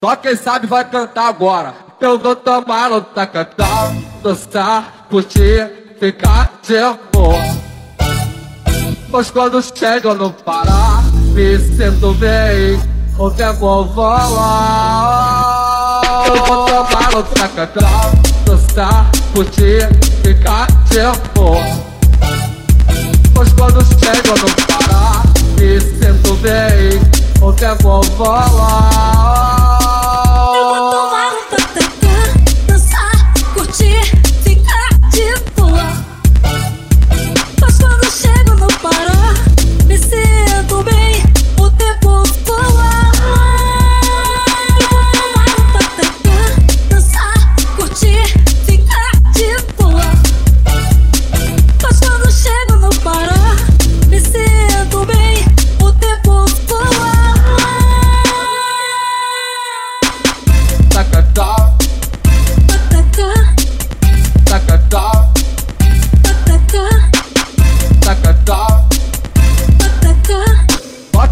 Só quem sabe vai cantar agora. Eu vou tomar no tacatão, dançar, curtir, ficar de amor. Pois quando chego no Pará, me sinto bem, o tempo voa. Eu vou tomar no tacatão, dançar, curtir, ficar de amor. Pois quando chego no Pará, me sinto bem, o tempo voa.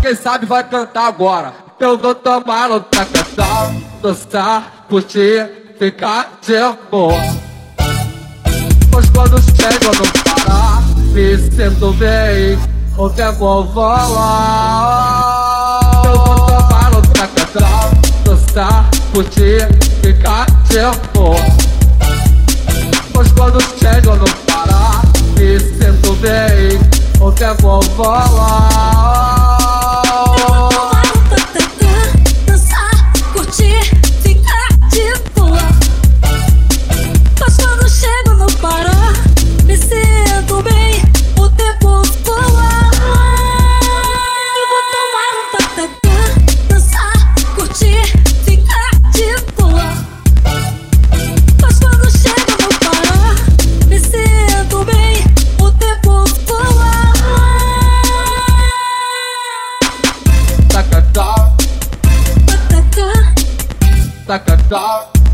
Quem sabe vai cantar agora. Eu vou tomar outra canção, dançar, curtir, ficar de amor. Pois quando chego no Pará, me sinto bem, o tempo voa. Eu vou tomar outra canção, dançar, curtir, ficar de amor. Pois quando chego no Pará, me sinto bem, o tempo voa. like a dog.